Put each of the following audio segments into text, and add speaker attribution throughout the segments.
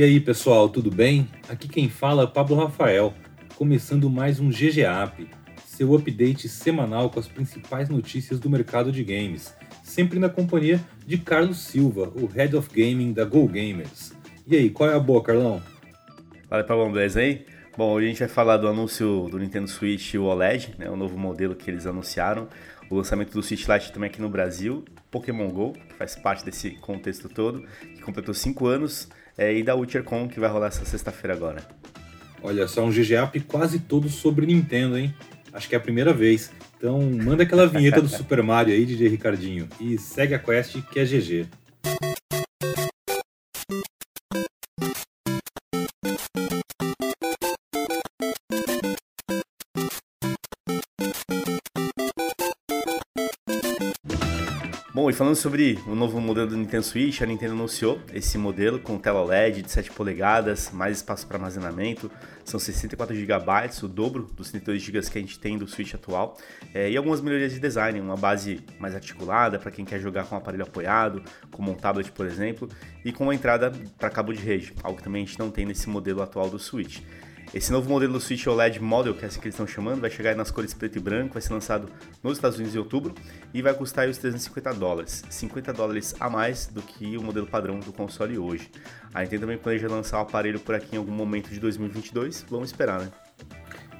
Speaker 1: E aí, pessoal, tudo bem? Aqui quem fala é Pablo Rafael, começando mais um GGAP, seu update semanal com as principais notícias do mercado de games, sempre na companhia de Carlos Silva, o Head of Gaming da Go Gamers. E aí, qual é a boa, Carlão?
Speaker 2: Fala, Pablo, beleza aí? Bom, hoje a gente vai falar do anúncio do Nintendo Switch o OLED, né, o novo modelo que eles anunciaram, o lançamento do Switch Lite também aqui no Brasil, Pokémon GO, que faz parte desse contexto todo, que completou 5 anos, é, e da WitcherCon, que vai rolar essa sexta-feira agora.
Speaker 1: Olha só, um GGAP quase todo sobre Nintendo, hein? Acho que é a primeira vez. Então manda aquela vinheta do Super Mario aí, DJ Ricardinho, e segue a quest que é GG.
Speaker 2: Falando sobre o novo modelo do Nintendo Switch, a Nintendo anunciou esse modelo com tela OLED de 7 polegadas, mais espaço para armazenamento, são 64 GB, o dobro dos 32 GB que a gente tem do Switch atual, é, e algumas melhorias de design, uma base mais articulada para quem quer jogar com um aparelho apoiado, como um tablet, por exemplo, e com uma entrada para cabo de rede, algo que também a gente não tem nesse modelo atual do Switch. Esse novo modelo do Switch OLED Model, que é assim que eles estão chamando, vai chegar nas cores preto e branco, vai ser lançado nos Estados Unidos em outubro e vai custar os 350 dólares, 50 dólares a mais do que o modelo padrão do console hoje. A Nintendo também planeja lançar o aparelho por aqui em algum momento de 2022, vamos esperar, né?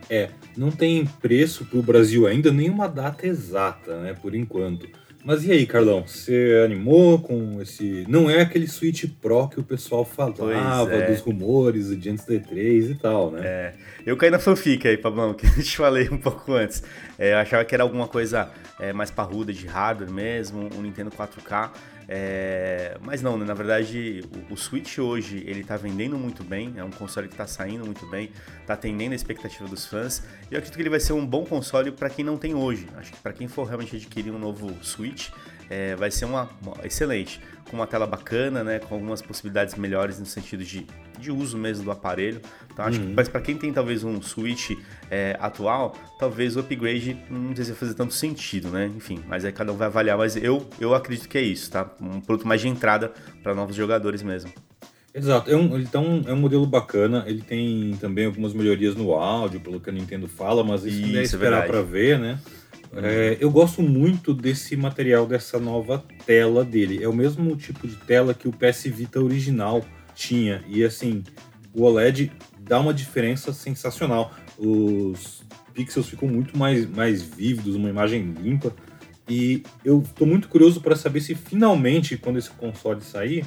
Speaker 1: É, não tem preço para o Brasil ainda, nem uma data exata, né, por enquanto. Mas e aí, Carlão? Você animou com esse. Não é aquele Switch Pro que o pessoal falava é. dos rumores antes do E3 e tal, né?
Speaker 2: É. Eu caí na fanfic aí, Pablão, que eu te falei um pouco antes. É, eu achava que era alguma coisa é, mais parruda de hardware mesmo, um Nintendo 4K. É, mas não, né? na verdade o, o, Switch hoje ele tá vendendo muito bem, é um console que tá saindo muito bem, tá atendendo a expectativa dos fãs. E eu acredito que ele vai ser um bom console para quem não tem hoje. Acho que para quem for realmente adquirir um novo Switch, é, vai ser uma, uma, excelente, com uma tela bacana, né, com algumas possibilidades melhores no sentido de, de uso mesmo do aparelho. Então acho uhum. que, mas para quem tem talvez um Switch é, atual, talvez o upgrade não precisa fazer tanto sentido, né? Enfim, mas aí cada um vai avaliar. Mas eu, eu acredito que é isso, tá? Um produto mais de entrada para novos jogadores mesmo.
Speaker 1: Exato, é um, então é um modelo bacana. Ele tem também algumas melhorias no áudio, pelo que a Nintendo fala, mas isso, isso é esperar para ver, né? É, eu gosto muito desse material, dessa nova tela dele. É o mesmo tipo de tela que o PS Vita original tinha. E assim, o OLED dá uma diferença sensacional. Os pixels ficam muito mais, mais vívidos, uma imagem limpa. E eu estou muito curioso para saber se finalmente, quando esse console sair,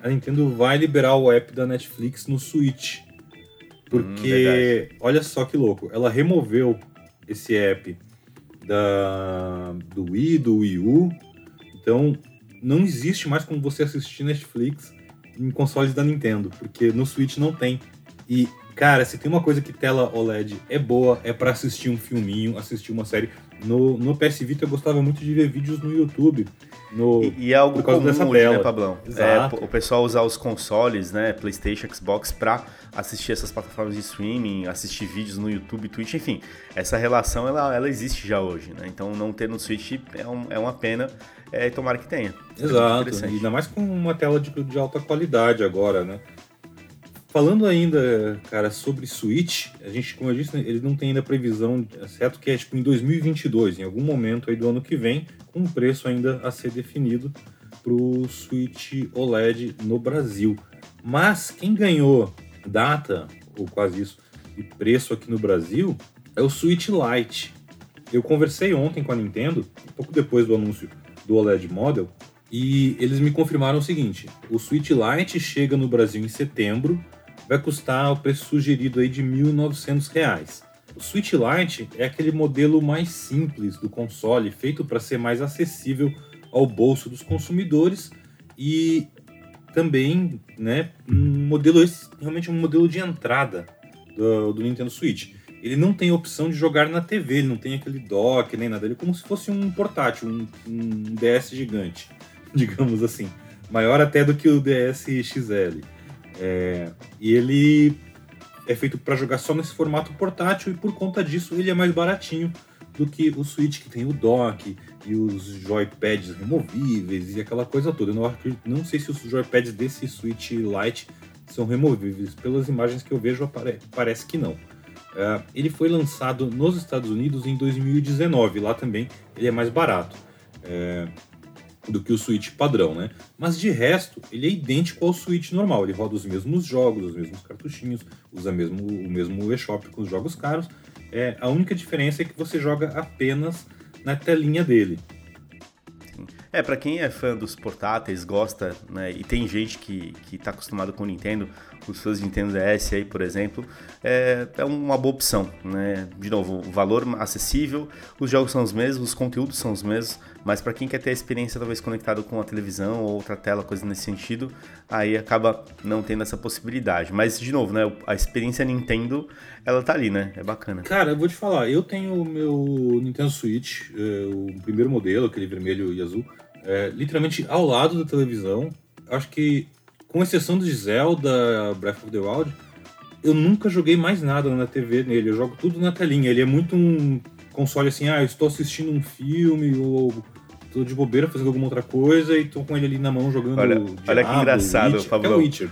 Speaker 1: a Nintendo vai liberar o app da Netflix no Switch. Porque, hum, olha só que louco, ela removeu esse app da, do Wii, do Wii U. Então, não existe mais como você assistir Netflix em consoles da Nintendo, porque no Switch não tem. E, cara, se tem uma coisa que tela OLED é boa, é para assistir um filminho, assistir uma série. No, no PS Vita eu gostava muito de ver vídeos no YouTube. No,
Speaker 2: e, e é algo comum dessa hoje, né, Pablão? É, o pessoal usar os consoles, né, Playstation, Xbox, pra assistir essas plataformas de streaming, assistir vídeos no YouTube, Twitch, enfim. Essa relação, ela, ela existe já hoje, né? Então não ter no Switch é, um, é uma pena, é, tomara que tenha.
Speaker 1: Exato, e ainda mais com uma tela de, de alta qualidade agora, né? Falando ainda, cara, sobre Switch, a gente, como eu disse, ele não tem ainda previsão, certo que é tipo em 2022, em algum momento aí do ano que vem, com um preço ainda a ser definido para o Switch OLED no Brasil. Mas quem ganhou data, ou quase isso, e preço aqui no Brasil é o Switch Lite. Eu conversei ontem com a Nintendo, um pouco depois do anúncio do OLED Model, e eles me confirmaram o seguinte: o Switch Lite chega no Brasil em setembro vai custar o preço sugerido aí de R$ 1.900. O Switch Lite é aquele modelo mais simples do console, feito para ser mais acessível ao bolso dos consumidores e também, né, um modelo esse, realmente um modelo de entrada do, do, Nintendo Switch. Ele não tem opção de jogar na TV, ele não tem aquele dock nem nada, ele é como se fosse um portátil, um, um DS gigante, digamos assim, maior até do que o DS XL. É, e ele é feito para jogar só nesse formato portátil e por conta disso ele é mais baratinho do que o Switch que tem o dock e os joypads removíveis e aquela coisa toda. Eu não, não sei se os joypads desse Switch Lite são removíveis. Pelas imagens que eu vejo, parece que não. Uh, ele foi lançado nos Estados Unidos em 2019. Lá também ele é mais barato é, do que o Switch padrão, né? Mas de resto, ele é idêntico ao Switch normal. Ele roda os mesmos jogos, os mesmos cartuchinhos, usa mesmo, o mesmo eShop com os jogos caros. É, a única diferença é que você joga apenas na telinha dele.
Speaker 2: É, para quem é fã dos portáteis, gosta, né, e tem gente que, que tá acostumado com o Nintendo, os seus Nintendo DS aí, por exemplo, é, é uma boa opção, né? De novo, o valor acessível, os jogos são os mesmos, os conteúdos são os mesmos, mas para quem quer ter a experiência talvez conectado com a televisão ou outra tela, coisa nesse sentido, aí acaba não tendo essa possibilidade. Mas, de novo, né, a experiência Nintendo, ela tá ali, né? É bacana.
Speaker 1: Cara, eu vou te falar, eu tenho o meu Nintendo Switch, é, o primeiro modelo, aquele vermelho e azul, é, literalmente ao lado da televisão. Acho que, com exceção de Zelda, Breath of the Wild, eu nunca joguei mais nada na TV nele. Eu jogo tudo na telinha. Ele é muito um console assim, ah, eu estou assistindo um filme ou tô de bobeira fazendo alguma outra coisa e tô com ele ali na mão jogando.
Speaker 2: Olha, Diablo, olha que engraçado,
Speaker 1: Witcher, É o Witcher.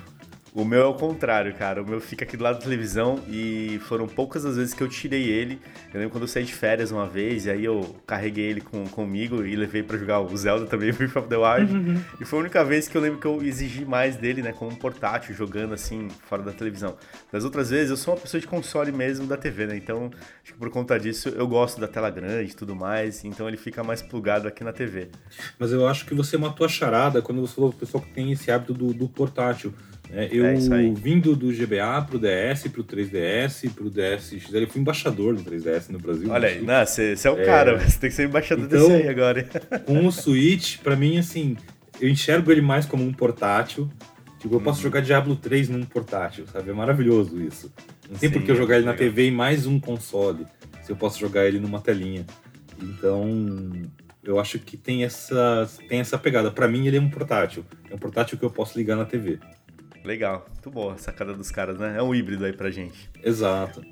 Speaker 2: O meu é o contrário, cara. O meu fica aqui do lado da televisão e foram poucas as vezes que eu tirei ele. Eu lembro quando eu saí de férias uma vez, e aí eu carreguei ele com, comigo e levei para jogar o Zelda também, Breath of the Wild. Uhum. E foi a única vez que eu lembro que eu exigi mais dele, né, como um portátil, jogando assim, fora da televisão. Das outras vezes, eu sou uma pessoa de console mesmo da TV, né? Então, acho que por conta disso, eu gosto da tela grande e tudo mais, então ele fica mais plugado aqui na TV.
Speaker 1: Mas eu acho que você matou a charada quando você falou o pessoal que tem esse hábito do, do portátil é, eu é vindo do GBA pro DS, pro 3DS, pro DS XL, eu fui embaixador do 3DS no Brasil.
Speaker 2: Olha aí, você é o é... cara, você tem que ser embaixador então, desse aí agora.
Speaker 1: com o Switch, para mim, assim, eu enxergo ele mais como um portátil. Tipo, eu posso uhum. jogar Diablo 3 num portátil, sabe? É maravilhoso isso. Não tem por que eu jogar ele na TV em mais um console, se eu posso jogar ele numa telinha. Então, eu acho que tem essa, tem essa pegada. Para mim, ele é um portátil. É um portátil que eu posso ligar na TV.
Speaker 2: Legal, muito boa a sacada dos caras, né? É um híbrido aí pra gente.
Speaker 1: Exato.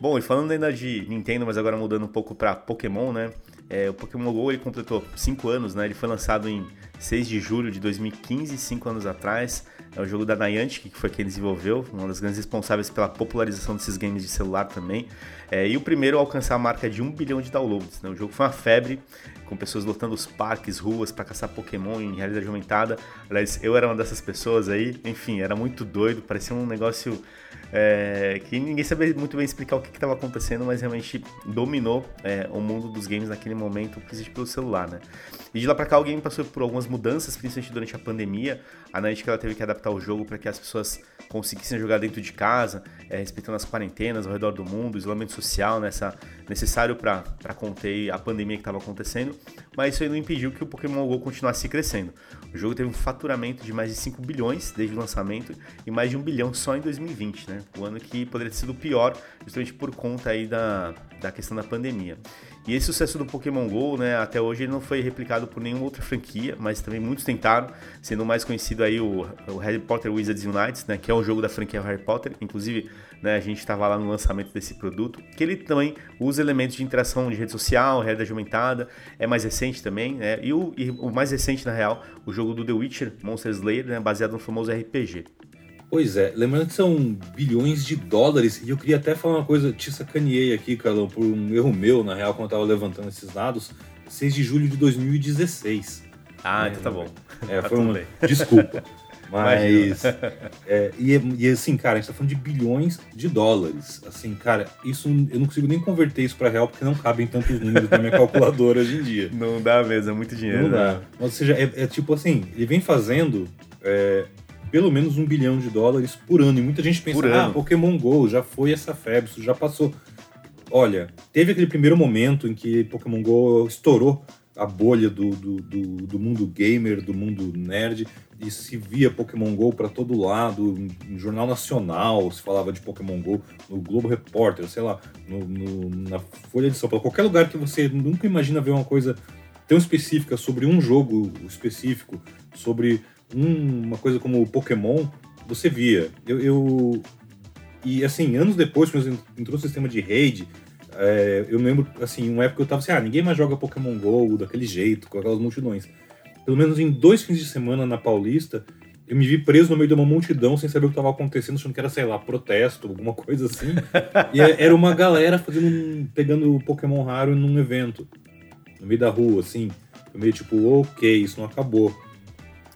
Speaker 2: Bom, e falando ainda de Nintendo, mas agora mudando um pouco para Pokémon, né? É, o Pokémon GO ele completou 5 anos, né? Ele foi lançado em 6 de julho de 2015, 5 anos atrás. É o jogo da Niantic, que foi quem desenvolveu, uma das grandes responsáveis pela popularização desses games de celular também. É, e o primeiro a alcançar a marca de 1 bilhão de downloads. Né? O jogo foi uma febre, com pessoas lotando os parques, ruas para caçar Pokémon em realidade aumentada. Aliás, eu era uma dessas pessoas aí. Enfim, era muito doido, parecia um negócio é, que ninguém sabia muito bem explicar o que estava acontecendo, mas realmente dominou é, o mundo dos games naquele momento, principalmente pelo celular, né? E de lá para cá o game passou por algumas mudanças, principalmente durante a pandemia. A Niantic ela teve que adaptar o jogo para que as pessoas conseguissem jogar dentro de casa, é, respeitando as quarentenas ao redor do mundo, isolamento social, nessa necessário para conter a pandemia que estava acontecendo. Mas isso aí não impediu que o Pokémon GO continuasse crescendo. O jogo teve um faturamento de mais de 5 bilhões desde o lançamento e mais de 1 bilhão só em 2020, né? O ano que poderia ter sido pior, justamente por conta aí da, da questão da pandemia. E esse sucesso do Pokémon GO, né, até hoje ele não foi replicado por nenhuma outra franquia, mas também muitos tentaram, sendo mais conhecido aí o, o Harry Potter Wizards Unite, né, que é um jogo da franquia Harry Potter, inclusive, né, a gente estava lá no lançamento desse produto, que ele também usa elementos de interação de rede social, realidade aumentada, é mais recente também, né, e o, e o mais recente na real, o jogo do The Witcher, Monster Slayer, né, baseado no famoso RPG.
Speaker 1: Pois é, lembrando que são bilhões de dólares, e eu queria até falar uma coisa, te sacaneei aqui, Carlão, por um erro meu, na real, quando eu tava levantando esses dados, 6 de julho de 2016.
Speaker 2: Ah, então tá bom.
Speaker 1: É, tá foi uma. Desculpa. Mas. É, e, e, assim, cara, a gente tá falando de bilhões de dólares. Assim, cara, isso eu não consigo nem converter isso para real porque não cabem tantos números na minha calculadora hoje em dia.
Speaker 2: Não dá mesmo, é muito dinheiro.
Speaker 1: Não dá. Né? Ou seja, é, é, tipo assim, ele vem fazendo é, pelo menos um bilhão de dólares por ano. E muita gente pensa, ah, Pokémon GO já foi essa febre, isso já passou. Olha, teve aquele primeiro momento em que Pokémon GO estourou a bolha do, do, do, do mundo gamer, do mundo nerd, e se via Pokémon GO para todo lado, no Jornal Nacional se falava de Pokémon GO, no Globo Repórter, sei lá, no, no, na Folha de São Paulo, qualquer lugar que você nunca imagina ver uma coisa tão específica sobre um jogo específico, sobre uma coisa como Pokémon, você via. Eu, eu, e assim, anos depois, quando entrou o sistema de raid, é, eu lembro, assim, uma época eu tava assim, ah, ninguém mais joga Pokémon GO daquele jeito, com aquelas multidões. Pelo menos em dois fins de semana na Paulista, eu me vi preso no meio de uma multidão sem saber o que estava acontecendo, achando que era, sei lá, protesto, alguma coisa assim. e é, era uma galera fazendo pegando Pokémon raro num evento. No meio da rua, assim. Eu meio tipo, ok, isso não acabou.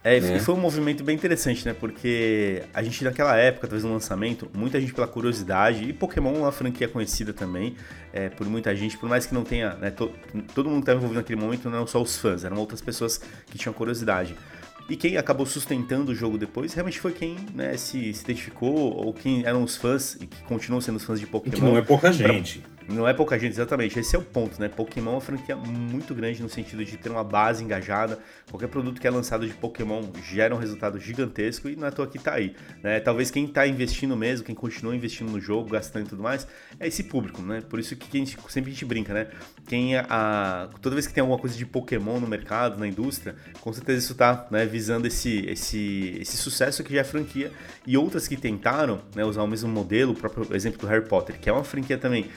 Speaker 2: É, né? e foi um movimento bem interessante, né? Porque a gente naquela época, talvez no lançamento, muita gente pela curiosidade, e Pokémon é uma franquia conhecida também é, por muita gente, por mais que não tenha, né, to, todo mundo que estava envolvido naquele momento não eram só os fãs, eram outras pessoas que tinham curiosidade. E quem acabou sustentando o jogo depois realmente foi quem né, se, se identificou, ou quem eram os fãs e que continuam sendo os fãs de Pokémon.
Speaker 1: Que não é pouca gente.
Speaker 2: Pra não é pouca gente, exatamente. Esse é o ponto, né? Pokémon é uma franquia muito grande no sentido de ter uma base engajada. Qualquer produto que é lançado de Pokémon gera um resultado gigantesco e não é à toa que tá aí. Né? Talvez quem tá investindo mesmo, quem continua investindo no jogo, gastando e tudo mais, é esse público, né? Por isso que a gente, sempre a gente brinca, né? Quem é a, toda vez que tem alguma coisa de Pokémon no mercado, na indústria, com certeza isso tá né, visando esse, esse, esse sucesso que já é franquia. E outras que tentaram né, usar o mesmo modelo, o próprio exemplo do Harry Potter, que é uma franquia também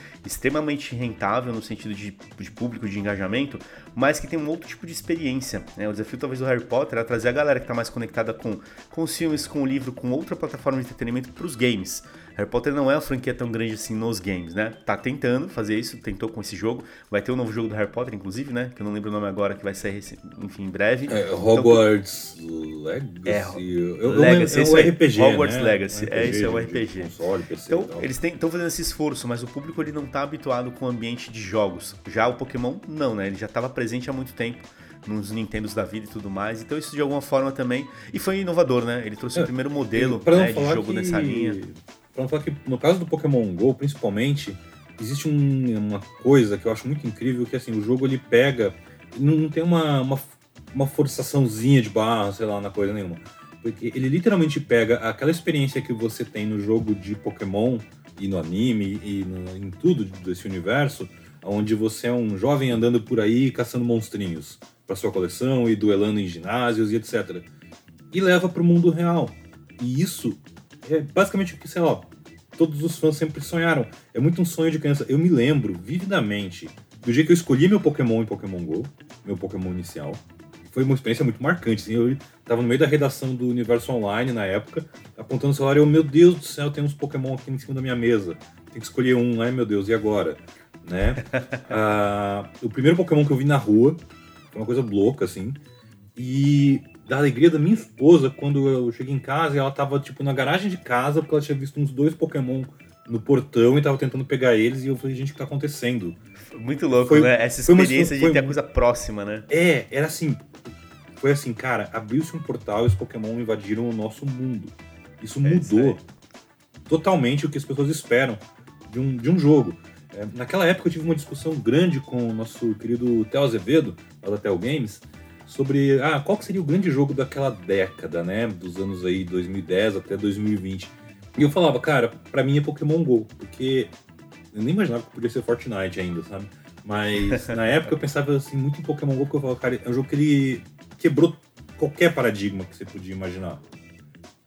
Speaker 2: rentável no sentido de, de público, de engajamento, mas que tem um outro tipo de experiência. Né? O desafio talvez do Harry Potter é trazer a galera que está mais conectada com, com os filmes, com o livro, com outra plataforma de entretenimento para os games. Harry Potter não é uma franquia tão grande assim nos games, né? Tá tentando fazer isso, tentou com esse jogo. Vai ter um novo jogo do Harry Potter, inclusive, né? Que eu não lembro o nome agora, que vai sair, enfim, em breve.
Speaker 1: É, Hogwarts então, Legacy. É,
Speaker 2: eu, Legacy, é um RPG, Hogwarts né? Legacy, é, isso é um RPG. Console, PC então, eles estão fazendo esse esforço, mas o público ele não tá habituado com o ambiente de jogos. Já o Pokémon, não, né? Ele já estava presente há muito tempo nos Nintendos da vida e tudo mais. Então isso de alguma forma também. E foi inovador, né? Ele trouxe é, o primeiro modelo né, de jogo
Speaker 1: que...
Speaker 2: nessa linha.
Speaker 1: Não que no caso do Pokémon GO, principalmente, existe um, uma coisa que eu acho muito incrível, que assim, o jogo ele pega. Não tem uma, uma, uma forçaçãozinha de barra, sei lá, na coisa nenhuma. Porque ele literalmente pega aquela experiência que você tem no jogo de Pokémon e no anime e no, em tudo desse universo, onde você é um jovem andando por aí caçando monstrinhos para sua coleção e duelando em ginásios e etc. E leva para o mundo real. E isso é basicamente o que, sei lá, todos os fãs sempre sonharam. É muito um sonho de criança. Eu me lembro vividamente do dia que eu escolhi meu Pokémon em Pokémon GO, meu Pokémon inicial. Foi uma experiência muito marcante. Assim, eu tava no meio da redação do Universo Online na época, apontando o celular e eu, meu Deus do céu, tem uns Pokémon aqui em cima da minha mesa. Tem que escolher um, ai meu Deus, e agora? Né? ah, o primeiro Pokémon que eu vi na rua foi uma coisa louca, assim. E da alegria da minha esposa quando eu cheguei em casa e ela tava, tipo, na garagem de casa porque ela tinha visto uns dois Pokémon no portão e tava tentando pegar eles e eu falei, gente, o que tá acontecendo?
Speaker 2: Muito louco, foi, né? Essa experiência uma, de ter a coisa próxima, né?
Speaker 1: É, era assim. Foi assim, cara, abriu-se um portal e os Pokémon invadiram o nosso mundo. Isso é mudou totalmente o que as pessoas esperam de um, de um jogo. É, naquela época eu tive uma discussão grande com o nosso querido Theo Azevedo, da Theo Games, sobre ah, qual seria o grande jogo daquela década, né? Dos anos aí 2010 até 2020. E eu falava, cara, para mim é Pokémon GO, porque eu nem imaginava que podia ser Fortnite ainda, sabe? Mas na época eu pensava assim muito em Pokémon GO, porque eu falava, cara, é um jogo que ele quebrou qualquer paradigma que você podia imaginar.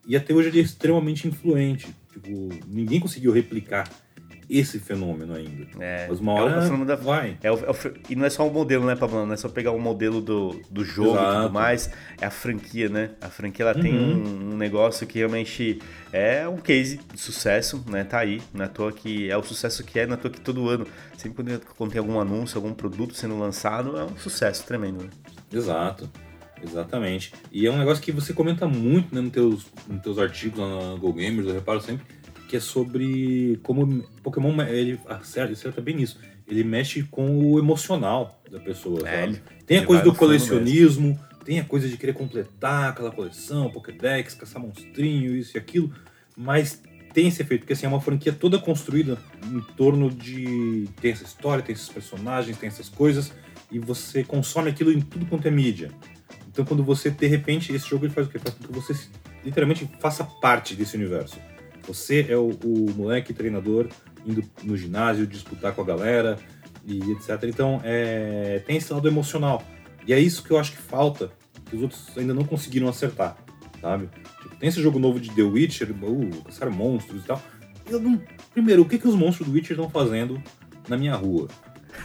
Speaker 1: E até hoje ele é extremamente influente. Tipo, ninguém conseguiu replicar esse fenômeno ainda.
Speaker 2: É, Mas uma hora é da, vai. É o, é o, e não é só um modelo, né, Pablo? Não é só pegar o um modelo do, do jogo Exato. e tudo mais. É a franquia, né? A franquia ela uhum. tem um, um, negócio que realmente é um case de sucesso, né? Tá aí. Na é toa que é o sucesso que é, na é toa que todo ano, sempre quando, quando tem algum anúncio, algum produto sendo lançado, é um sucesso tremendo. Né?
Speaker 1: Exato. Exatamente. E é um negócio que você comenta muito né, nos, teus, nos teus artigos lá na Go Gamers, eu reparo sempre que é sobre como Pokémon ele acerta, acerta bem nisso. Ele mexe com o emocional da pessoa, é, sabe? Tem a coisa do colecionismo, tem a coisa de querer completar aquela coleção, Pokédex, caçar monstrinho, isso e aquilo, mas tem esse efeito, porque assim, é uma franquia toda construída em torno de. tem essa história, tem esses personagens, tem essas coisas, e você consome aquilo em tudo quanto é mídia. Então quando você, de repente, esse jogo ele faz o quê? Faz com que você literalmente faça parte desse universo. Você é o, o moleque treinador indo no ginásio disputar com a galera e etc. Então, é, tem esse lado emocional. E é isso que eu acho que falta, que os outros ainda não conseguiram acertar, sabe? Tipo, tem esse jogo novo de The Witcher, uh, caçar monstros e tal. Não, primeiro, o que, que os monstros do Witcher estão fazendo na minha rua?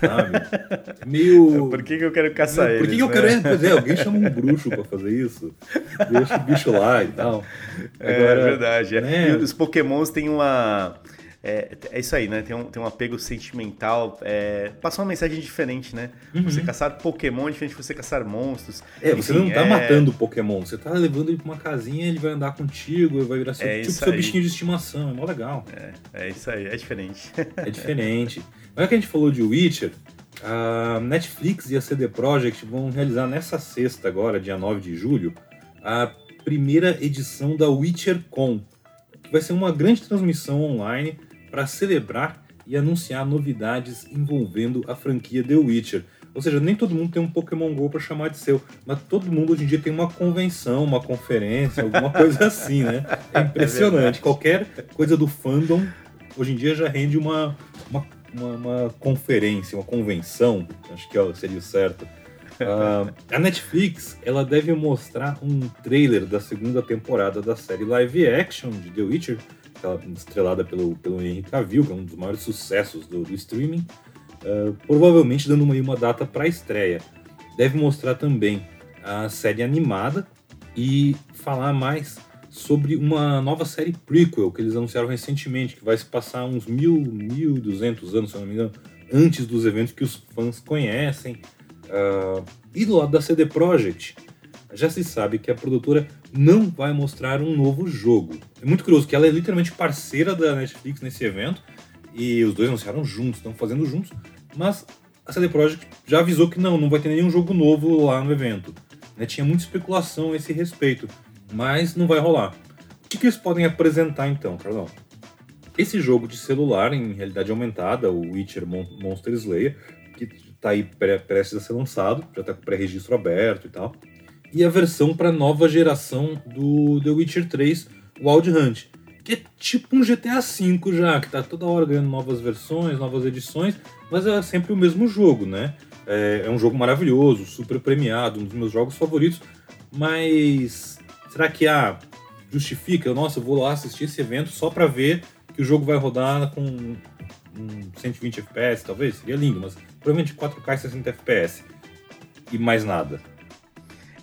Speaker 1: Sabe? Meio.
Speaker 2: Por que, que eu quero caçar
Speaker 1: Por que,
Speaker 2: eles,
Speaker 1: que eu
Speaker 2: né?
Speaker 1: quero. É, pois é, alguém chama um bruxo pra fazer isso. Deixa o bicho lá e tal.
Speaker 2: É,
Speaker 1: Agora,
Speaker 2: verdade. é.
Speaker 1: né?
Speaker 2: E os pokémons têm uma... É, é isso aí, né? Tem um, tem um apego sentimental. É, passar uma mensagem diferente, né? Você caçar Pokémon é diferente de você caçar monstros.
Speaker 1: Uhum. É, você
Speaker 2: Enfim,
Speaker 1: não tá
Speaker 2: é-
Speaker 1: matando o Pokémon, você tá levando ele pra uma casinha, ele vai andar contigo, ele vai virar seu,
Speaker 2: É
Speaker 1: tipo seu
Speaker 2: aí.
Speaker 1: bichinho de estimação, é mó legal.
Speaker 2: É, é isso aí, é diferente.
Speaker 1: É diferente. Agora que a gente falou de Witcher, a Netflix e a CD Projekt vão realizar nessa sexta agora, dia 9 de julho, a primeira edição da WitcherCon, que vai ser uma grande transmissão online para celebrar e anunciar novidades envolvendo a franquia The Witcher. Ou seja, nem todo mundo tem um Pokémon GO para chamar de seu, mas todo mundo hoje em dia tem uma convenção, uma conferência, alguma coisa assim, né? É impressionante.
Speaker 2: verdade.
Speaker 1: Qualquer coisa do fandom hoje em dia já rende uma, uma, uma, uma conferência, uma convenção, acho que é- seria o certo. Ah, a Netflix ela deve mostrar um trailer da segunda temporada da série live action de The Witcher, estrelada pelo, pelo Henry Cavill, que é um dos maiores sucessos do, do streaming, ah, provavelmente dando uma, uma data para estreia. Deve mostrar também a série animada e falar mais sobre uma nova série prequel que eles anunciaram recentemente, que vai se passar uns mil, mil duzentos anos, se não me engano, antes dos eventos que os fãs conhecem. Ah, e do lado da CD Projekt, já se sabe que a produtora não vai mostrar um novo jogo. É muito curioso que ela é literalmente parceira da Netflix nesse evento e os dois anunciaram juntos, estão fazendo juntos, mas a CD Projekt já avisou que não, não vai ter nenhum jogo novo lá no evento. né? Tinha muita especulação a esse respeito, mas não vai rolar. O que, que eles podem apresentar então, Carlão? Esse jogo de celular em realidade aumentada, o Witcher Mon- Monster Slayer, que está aí prestes a ser lançado, já está com pré-registro aberto e tal. E a versão para nova geração do The Witcher 3 Wild Hunt, que é tipo um GTA V já, que tá toda hora ganhando novas versões, novas edições, mas é sempre o mesmo jogo, né? É, é um jogo maravilhoso, super premiado, um dos meus jogos favoritos, mas será que ah, justifica? Nossa, eu vou lá assistir esse evento só para ver que o jogo vai rodar com um 120 FPS, talvez? Seria lindo, mas provavelmente 4K e 60 FPS. E mais nada.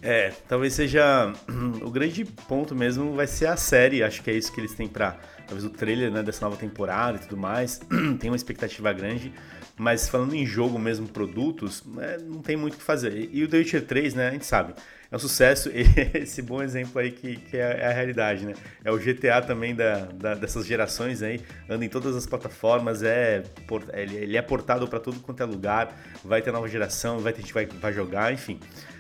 Speaker 2: É, talvez seja o grande ponto mesmo vai ser a série. Acho que é isso que eles têm pra. Talvez o trailer né, dessa nova temporada e tudo mais. tem uma expectativa grande. Mas falando em jogo mesmo, produtos, né, não tem muito o que fazer. E o The Witcher 3, né, a gente sabe, é um sucesso. Esse bom exemplo aí que, que é, é a realidade, né? É o GTA também da, da- dessas gerações aí, anda em todas as plataformas, é ele, é portado para tudo quanto é lugar, vai ter nova geração, vai ter gente que vai, vai jogar, enfim.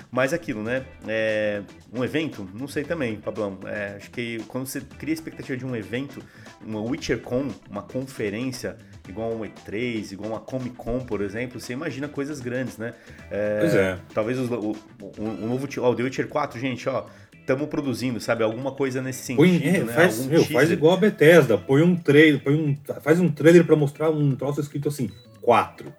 Speaker 2: Mas aquilo, né? É, um evento, não sei também, Pablão. É, acho que quando você cria a expectativa de um evento, uma WitcherCon, uma conferência, igual um E3, igual uma Comic Con, por exemplo, você imagina coisas grandes, né? É,
Speaker 1: Pois é.
Speaker 2: Talvez os- o, o, novo ó, o The Witcher 4, gente, ó, estamos produzindo, sabe? Alguma coisa nesse sentido,
Speaker 1: Põe, é,
Speaker 2: né?
Speaker 1: faz,
Speaker 2: Algum
Speaker 1: meu, faz igual a Bethesda, põe um trailer, põe um, faz um trailer para mostrar um troço escrito assim, 4.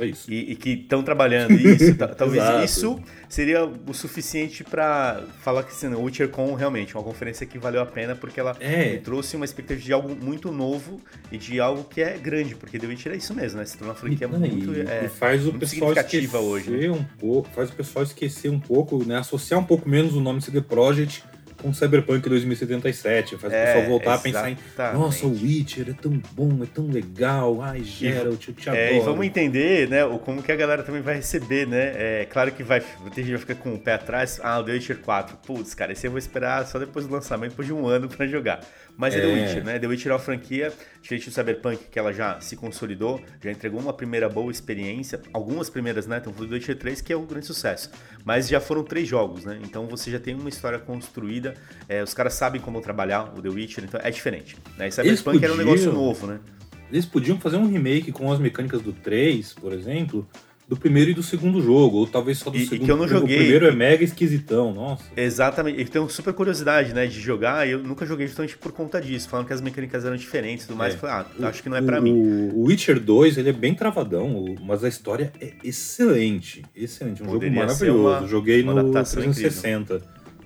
Speaker 1: Foi isso.
Speaker 2: E, e que estão trabalhando isso. ta- talvez isso seria o suficiente para falar que assim, o WitcherCon realmente é uma conferência que valeu a pena porque ela
Speaker 1: É.
Speaker 2: trouxe uma expectativa de algo muito novo e de algo que é grande, porque The Witcher é isso mesmo, né? Se torna uma franquia
Speaker 1: Não,
Speaker 2: muito.
Speaker 1: e,
Speaker 2: é,
Speaker 1: e faz o
Speaker 2: muito
Speaker 1: pessoal
Speaker 2: significativa
Speaker 1: esquecer
Speaker 2: hoje, né?
Speaker 1: um pouco, faz o pessoal esquecer um pouco, né, associar um pouco menos o nome CD Projekt com Cyberpunk 2077, faz
Speaker 2: É,
Speaker 1: o pessoal voltar a pensar em,
Speaker 2: exatamente.
Speaker 1: nossa, o Witcher é tão bom, é tão legal, ai, Geralt, eu te adoro.
Speaker 2: É, e vamos entender, né, como que a galera também vai receber, né? É claro que vai, tem gente que vai ficar com o pé atrás. Ah, o The Witcher 4. Putz, cara, esse eu vou esperar só depois do lançamento, depois de um ano pra jogar. Mas é, The
Speaker 1: É.
Speaker 2: Witcher, né? The Witcher é uma franquia, diferente do Cyberpunk, que ela já se consolidou, já entregou uma primeira boa experiência. Algumas primeiras, né? Então, o The Witcher 3, que é um grande sucesso. Mas já foram três jogos, né? Então você já tem uma história construída. é, os caras sabem como trabalhar o The Witcher, então é diferente. Né? E Cyberpunk era um
Speaker 1: podiam-
Speaker 2: negócio novo, né?
Speaker 1: Eles podiam fazer um remake com as mecânicas do 3, por exemplo, do primeiro e do segundo jogo, ou talvez só do
Speaker 2: E- e
Speaker 1: segundo.
Speaker 2: que eu não joguei.
Speaker 1: O primeiro é mega esquisitão, nossa.
Speaker 2: Exatamente, eu tenho super curiosidade, né, de jogar, e eu nunca joguei justamente por conta disso, falando que as mecânicas eram diferentes e tudo mais,
Speaker 1: É.
Speaker 2: eu falei, ah,
Speaker 1: O-
Speaker 2: acho que não é pra
Speaker 1: o,
Speaker 2: mim.
Speaker 1: O Witcher 2, ele é bem travadão, mas a história é excelente. Excelente. Um
Speaker 2: Poderia
Speaker 1: jogo maravilhoso.
Speaker 2: uma-
Speaker 1: Joguei
Speaker 2: uma
Speaker 1: no
Speaker 2: adaptação
Speaker 1: 360.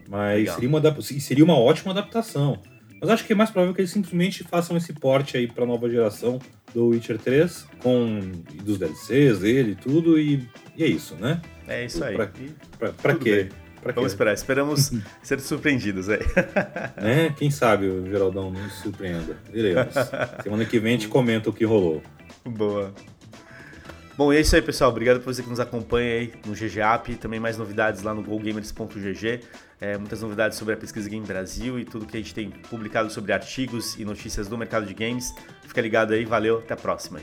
Speaker 1: Mas
Speaker 2: Legal.
Speaker 1: seria uma, seria uma ótima adaptação. Mas acho que é mais provável que eles simplesmente façam esse porte aí pra nova geração do Witcher 3, com dos DLCs dele e tudo, e, e é isso, né?
Speaker 2: É isso aí.
Speaker 1: Pra, pra, pra quê? Pra
Speaker 2: Vamos
Speaker 1: quê?
Speaker 2: esperar, esperamos ser surpreendidos aí.
Speaker 1: Né? Quem sabe o Geraldão nos surpreenda. Veremos. Semana que vem a gente comenta o que rolou.
Speaker 2: Boa. Bom, é isso aí, pessoal. Obrigado por você que nos acompanha aí no GGAP. Também mais novidades lá no gogamers.gg. É, muitas novidades sobre a pesquisa Game Brasil e tudo que a gente tem publicado sobre artigos e notícias do mercado de games. Fica ligado aí, valeu, até a próxima.